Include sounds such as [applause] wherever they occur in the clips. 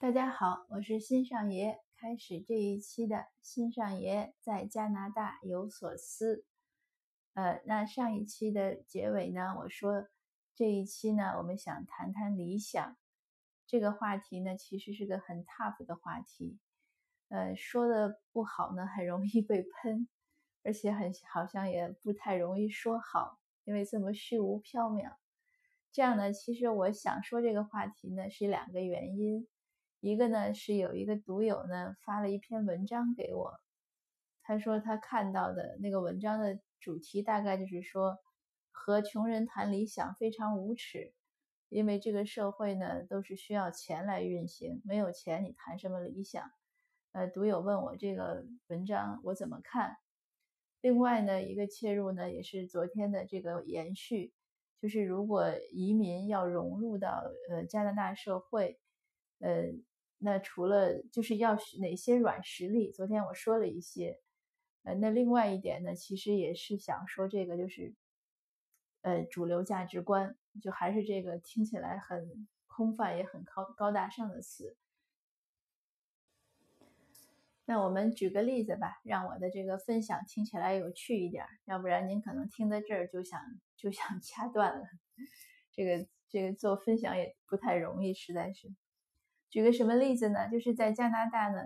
大家好，我是新上爷。开始这一期的新上爷在加拿大有所思。呃，那上一期的结尾呢，我说这一期呢，我们想谈谈理想这个话题呢，其实是个很 tough 的话题。呃，说的不好呢，很容易被喷，而且很好像也不太容易说好，因为这么虚无缥缈。这样呢，其实我想说这个话题呢，是两个原因。一个呢是有一个读友呢发了一篇文章给我，他说他看到的那个文章的主题大概就是说和穷人谈理想非常无耻，因为这个社会呢都是需要钱来运行，没有钱你谈什么理想？呃，读友问我这个文章我怎么看？另外呢一个切入呢也是昨天的这个延续，就是如果移民要融入到呃加拿大社会，呃。那除了就是要哪些软实力？昨天我说了一些，呃，那另外一点呢，其实也是想说这个，就是呃，主流价值观，就还是这个听起来很空泛也很高高大上的词。那我们举个例子吧，让我的这个分享听起来有趣一点，要不然您可能听到这儿就想就想 [laughs] 掐断了。这个这个做分享也不太容易，实在是。举个什么例子呢？就是在加拿大呢，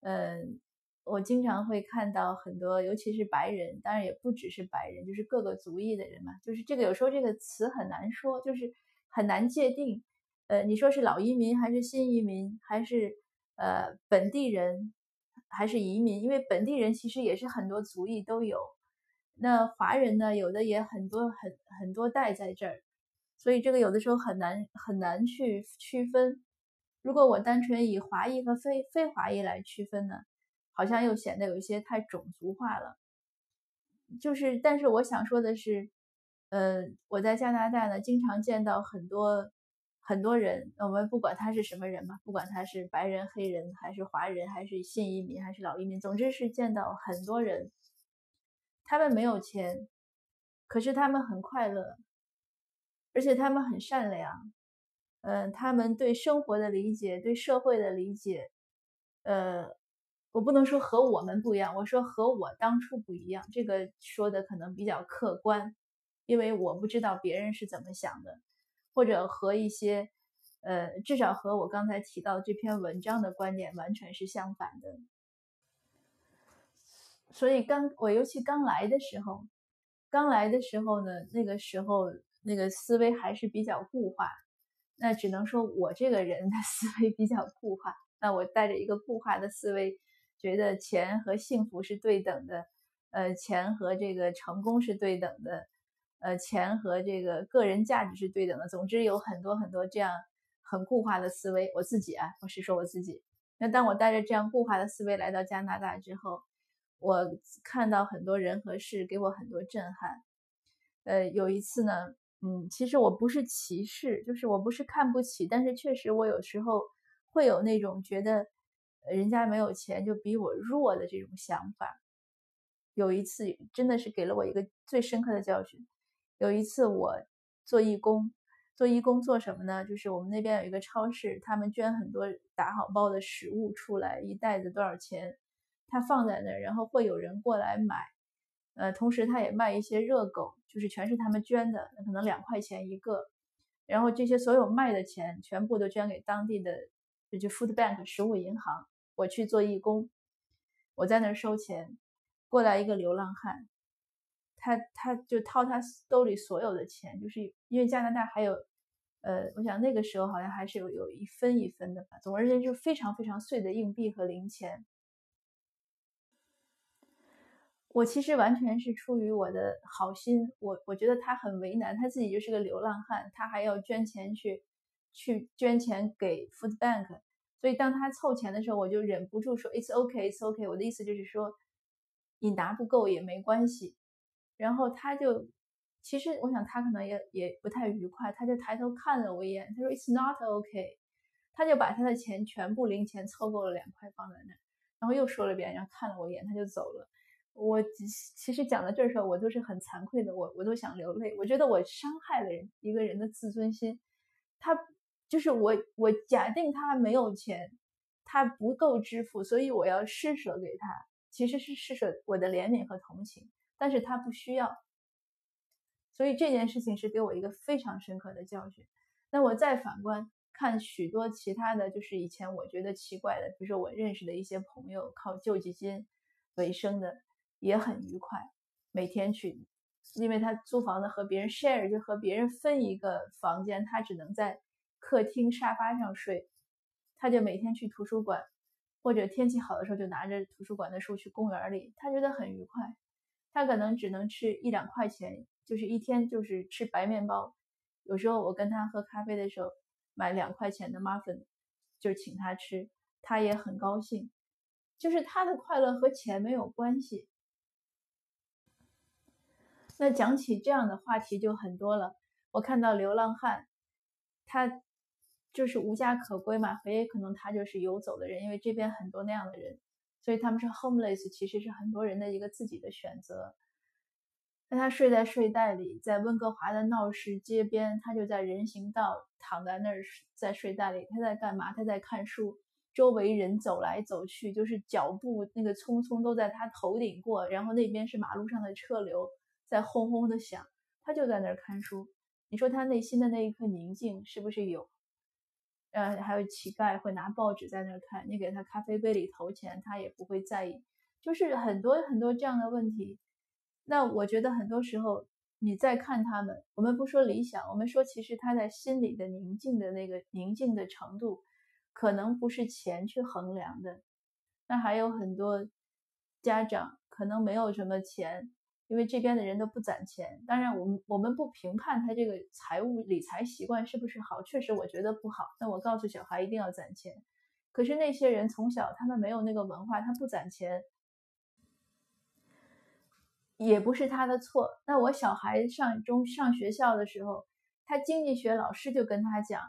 嗯，我经常会看到很多，尤其是白人，当然也不只是白人，就是各个族裔的人嘛。就是这个有时候这个词很难说，就是很难界定。呃，你说是老移民还是新移民，还是呃本地人，还是移民？因为本地人其实也是很多族裔都有。那华人呢，有的也很多很很多代在这儿，所以这个有的时候很难很难去区分。如果我单纯以华裔和非非华裔来区分呢，好像又显得有一些太种族化了。就是，但是我想说的是，呃，我在加拿大呢，经常见到很多很多人，我们不管他是什么人嘛，不管他是白人、黑人，还是华人，还是新移民，还是老移民，总之是见到很多人，他们没有钱，可是他们很快乐，而且他们很善良。嗯，他们对生活的理解，对社会的理解，呃，我不能说和我们不一样，我说和我当初不一样。这个说的可能比较客观，因为我不知道别人是怎么想的，或者和一些，呃，至少和我刚才提到这篇文章的观点完全是相反的。所以刚我尤其刚来的时候，刚来的时候呢，那个时候那个思维还是比较固化。那只能说我这个人的 [laughs] 思维比较固化。那我带着一个固化的思维，觉得钱和幸福是对等的，呃，钱和这个成功是对等的，呃，钱和这个个人价值是对等的。总之有很多很多这样很固化的思维。我自己啊，我是说我自己。那当我带着这样固化的思维来到加拿大之后，我看到很多人和事，给我很多震撼。呃，有一次呢。嗯，其实我不是歧视，就是我不是看不起，但是确实我有时候会有那种觉得人家没有钱就比我弱的这种想法。有一次真的是给了我一个最深刻的教训。有一次我做义工，做义工做什么呢？就是我们那边有一个超市，他们捐很多打好包的食物出来，一袋子多少钱？他放在那儿，然后会有人过来买。呃，同时他也卖一些热狗，就是全是他们捐的，可能两块钱一个。然后这些所有卖的钱全部都捐给当地的，就 food bank 食物银行。我去做义工，我在那儿收钱，过来一个流浪汉，他他就掏他兜里所有的钱，就是因为加拿大还有，呃，我想那个时候好像还是有有一分一分的吧，总而言之，非常非常碎的硬币和零钱。我其实完全是出于我的好心，我我觉得他很为难，他自己就是个流浪汉，他还要捐钱去去捐钱给 food bank，所以当他凑钱的时候，我就忍不住说 it's OK, It's OK"，我的意思就是说你拿不够也没关系。然后他就其实我想他可能也也不太愉快，他就抬头看了我一眼，他说 it's not OK"，他就把他的钱全部零钱凑够了两块放在那，然后又说了一遍，然后看了我一眼，他就走了。我其实讲到这儿时候，我都是很惭愧的，我我都想流泪。我觉得我伤害了人一个人的自尊心。他就是我我假定他没有钱，他不够支付，所以我要施舍给他，其实是施舍我的怜悯和同情，但是他不需要，所以这件事情是给我一个非常深刻的教训。那我再反观看许多其他的就是以前我觉得奇怪的，比如说我认识的一些朋友靠救济金为生的，也很愉快，每天去。因为他租房子和别人 share，就和别人分一个房间，他只能在客厅沙发上睡，他就每天去图书馆，或者天气好的时候就拿着图书馆的书去公园里，他觉得很愉快。他可能只能吃一两块钱，就是一天就是吃白面包。有时候我跟他喝咖啡的时候，买两块钱的 muffin，就请他吃，他也很高兴。就是他的快乐和钱没有关系。那讲起这样的话题就很多了。我看到流浪汉，他就是无家可归嘛，也可能他就是游走的人，因为这边很多那样的人，所以他们是 homeless，其实是很多人的一个自己的选择。那他睡在睡袋里，在温哥华的闹市街边，他就在人行道躺在那儿，在睡袋里，他在干嘛？他在看书，周围人走来走去，就是脚步那个匆匆都在他头顶过，然后那边是马路上的车流。在轰轰的响，他就在那儿看书。你说他内心的那一颗宁静是不是有？呃，还有乞丐会拿报纸在那儿看，你给他咖啡杯里投钱，他也不会在意。就是很多很多这样的问题。那我觉得很多时候你再看他们，我们不说理想，我们说其实他在心里的宁静的那个宁静的程度，可能不是钱去衡量的。那还有很多家长可能没有什么钱。因为这边的人都不攒钱，当然我们我们不评判他这个财务理财习惯是不是好，确实我觉得不好。那我告诉小孩一定要攒钱，可是那些人从小他们没有那个文化，他不攒钱也不是他的错。那我小孩上中上学校的时候，他经济学老师就跟他讲，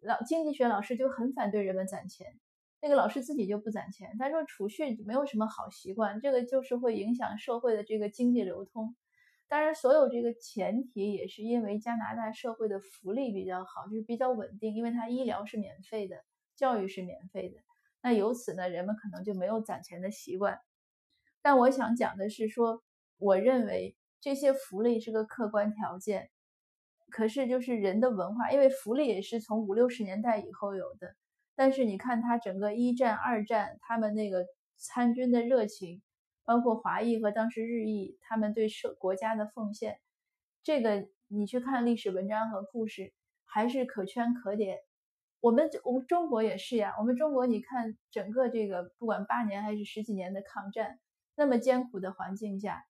老经济学老师就很反对人们攒钱。那个老师自己就不攒钱，他说储蓄没有什么好习惯，这个就是会影响社会的这个经济流通。当然，所有这个前提也是因为加拿大社会的福利比较好，就是比较稳定，因为它医疗是免费的，教育是免费的。那由此呢，人们可能就没有攒钱的习惯。但我想讲的是说，我认为这些福利是个客观条件，可是就是人的文化，因为福利也是从五六十年代以后有的。但是你看他整个一战、二战，他们那个参军的热情，包括华裔和当时日裔他们对社国家的奉献，这个你去看历史文章和故事，还是可圈可点。我们我们中国也是呀，我们中国你看整个这个不管八年还是十几年的抗战，那么艰苦的环境下，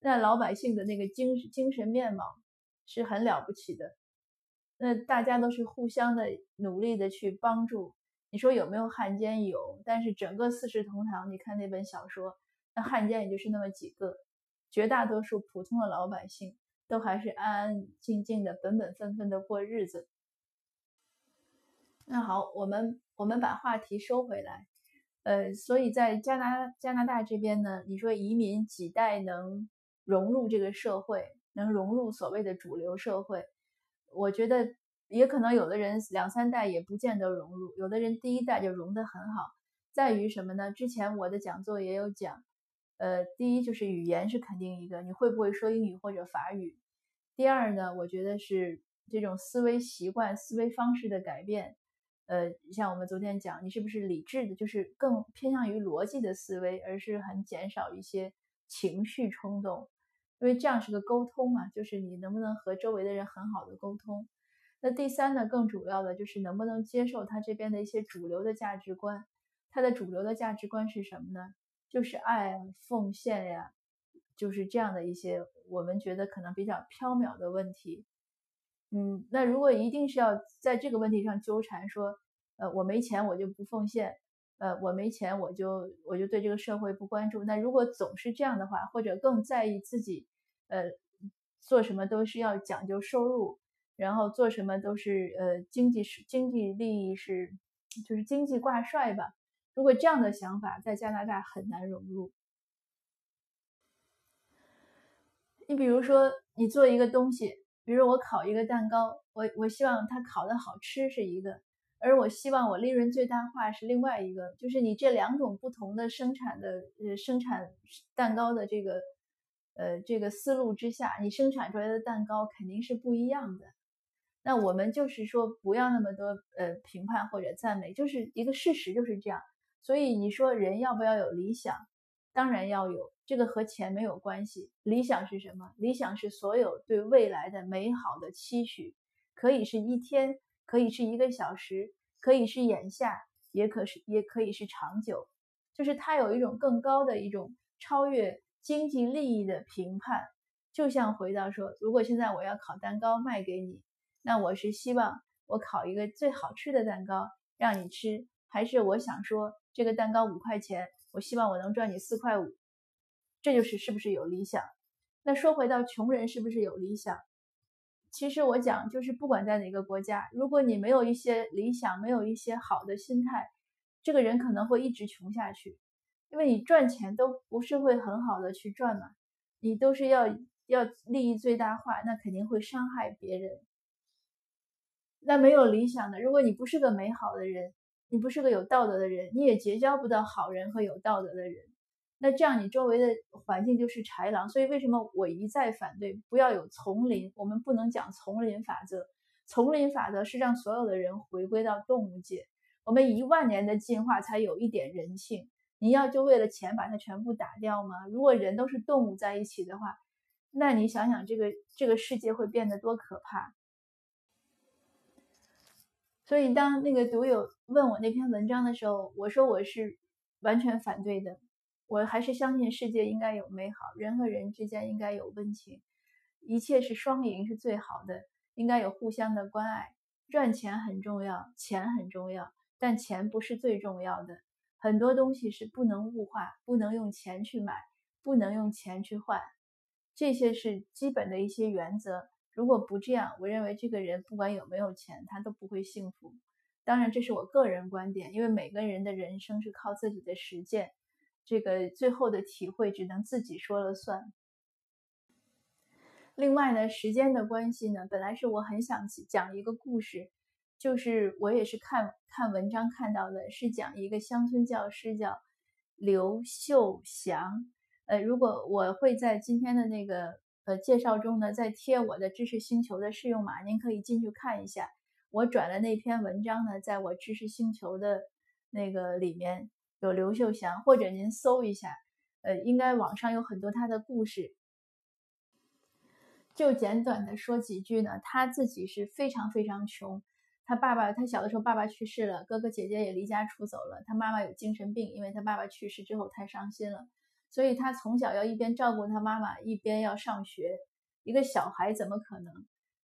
那老百姓的那个精精神面貌是很了不起的。那大家都是互相的努力的去帮助。你说有没有汉奸？有，但是整个四世同堂，你看那本小说，那汉奸也就是那么几个，绝大多数普通的老百姓都还是安安静静的、本本分分的过日子。那好，我们我们把话题收回来，呃，所以在加拿加拿大这边呢，你说移民几代能融入这个社会，能融入所谓的主流社会，我觉得。也可能有的人两三代也不见得融入，有的人第一代就融得很好。在于什么呢？之前我的讲座也有讲，呃，第一就是语言是肯定一个，你会不会说英语或者法语。第二呢，我觉得是这种思维习惯、思维方式的改变。呃，像我们昨天讲，你是不是理智的，就是更偏向于逻辑的思维，而是很减少一些情绪冲动，因为这样是个沟通嘛，就是你能不能和周围的人很好的沟通。那第三呢，更主要的就是能不能接受他这边的一些主流的价值观。他的主流的价值观是什么呢？就是爱啊、奉献呀，就是这样的一些我们觉得可能比较缥缈的问题。嗯，那如果一定是要在这个问题上纠缠，说，呃，我没钱我就不奉献，呃，我没钱我就我就对这个社会不关注。那如果总是这样的话，或者更在意自己，呃，做什么都是要讲究收入。然后做什么都是呃经济是经济利益是就是经济挂帅吧。如果这样的想法在加拿大很难融入。你比如说你做一个东西，比如我烤一个蛋糕，我我希望它烤的好吃是一个，而我希望我利润最大化是另外一个，就是你这两种不同的生产的呃生产蛋糕的这个呃这个思路之下，你生产出来的蛋糕肯定是不一样的。那我们就是说不要那么多呃评判或者赞美，就是一个事实就是这样。所以你说人要不要有理想？当然要有，这个和钱没有关系。理想是什么？理想是所有对未来的美好的期许，可以是一天。可以是一个小时，可以是眼下，也可是也可以是长久，就是它有一种更高的一种超越经济利益的评判。就像回到说，如果现在我要烤蛋糕卖给你，那我是希望我烤一个最好吃的蛋糕让你吃，还是我想说这个蛋糕五块钱，我希望我能赚你四块五，这就是是不是有理想？那说回到穷人是不是有理想？其实我讲，就是不管在哪个国家，如果你没有一些理想，没有一些好的心态，这个人可能会一直穷下去。因为你赚钱都不是会很好的去赚嘛，你都是要要利益最大化，那肯定会伤害别人。那没有理想的，如果你不是个美好的人，你不是个有道德的人，你也结交不到好人和有道德的人。那这样你周围的环境就是豺狼，所以为什么我一再反对不要有丛林？我们不能讲丛林法则，丛林法则是让所有的人回归到动物界。我们一万年的进化才有一点人性，你要就为了钱把它全部打掉吗？如果人都是动物在一起的话，那你想想这个这个世界会变得多可怕。所以当那个读友问我那篇文章的时候，我说我是完全反对的。我还是相信世界应该有美好，人和人之间应该有温情，一切是双赢是最好的，应该有互相的关爱。赚钱很重要，钱很重要，但钱不是最重要的。很多东西是不能物化，不能用钱去买，不能用钱去换，这些是基本的一些原则。如果不这样，我认为这个人不管有没有钱，他都不会幸福。当然，这是我个人观点，因为每个人的人生是靠自己的实践。这个最后的体会只能自己说了算。另外呢，时间的关系呢，本来是我很想讲一个故事，就是我也是看看文章看到的，是讲一个乡村教师叫刘秀祥。呃，如果我会在今天的那个呃介绍中呢，再贴我的知识星球的试用码，您可以进去看一下。我转的那篇文章呢，在我知识星球的那个里面。有刘秀祥，或者您搜一下，呃，应该网上有很多他的故事。就简短的说几句呢，他自己是非常非常穷，他爸爸他小的时候爸爸去世了，哥哥姐姐也离家出走了，他妈妈有精神病，因为他爸爸去世之后太伤心了，所以他从小要一边照顾他妈妈，一边要上学。一个小孩怎么可能？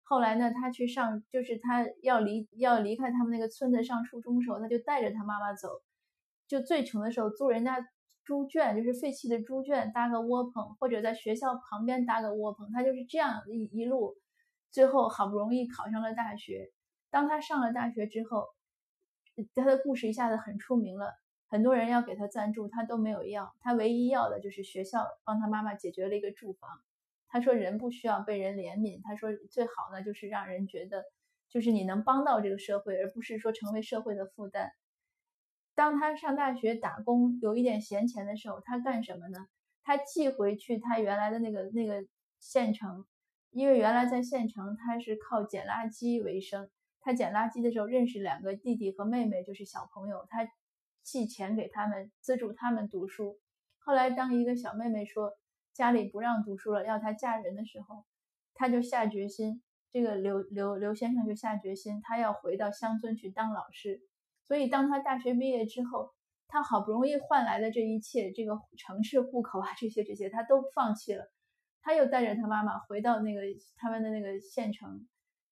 后来呢，他去上，就是他要离要离开他们那个村子上初中的时候，他就带着他妈妈走。就最穷的时候租人家猪圈，就是废弃的猪圈搭个窝棚，或者在学校旁边搭个窝棚，他就是这样一一路，最后好不容易考上了大学。当他上了大学之后，他的故事一下子很出名了，很多人要给他赞助，他都没有要，他唯一要的就是学校帮他妈妈解决了一个住房。他说人不需要被人怜悯，他说最好呢就是让人觉得，就是你能帮到这个社会，而不是说成为社会的负担。当他上大学打工有一点闲钱的时候，他干什么呢？他寄回去他原来的那个那个县城，因为原来在县城他是靠捡垃圾为生。他捡垃圾的时候认识两个弟弟和妹妹，就是小朋友，他寄钱给他们资助他们读书。后来当一个小妹妹说家里不让读书了，要她嫁人的时候，他就下决心，这个刘刘刘先生就下决心，他要回到乡村去当老师。所以，当他大学毕业之后，他好不容易换来的这一切，这个城市户口啊，这些这些，他都放弃了。他又带着他妈妈回到那个他们的那个县城，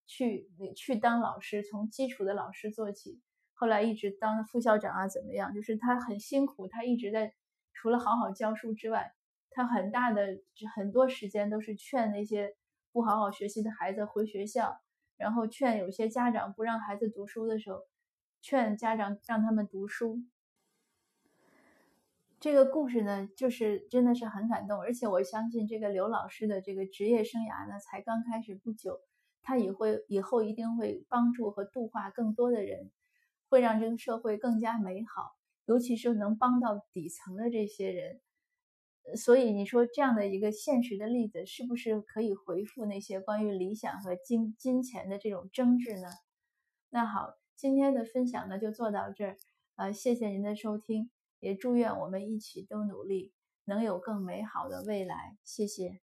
去去当老师，从基础的老师做起。后来一直当副校长啊，怎么样？就是他很辛苦，他一直在除了好好教书之外，他很大的很多时间都是劝那些不好好学习的孩子回学校，然后劝有些家长不让孩子读书的时候。劝家长让他们读书，这个故事呢，就是真的是很感动，而且我相信这个刘老师的这个职业生涯呢，才刚开始不久，他也会以后一定会帮助和度化更多的人。会让这个社会更加美好，尤其是能帮到底层的这些人。所以你说这样的一个现实的例子，是不是可以回复那些关于理想和金金钱的这种争执呢？那好，今天的分享呢就做到这儿，呃，谢谢您的收听，也祝愿我们一起都努力，能有更美好的未来。谢谢。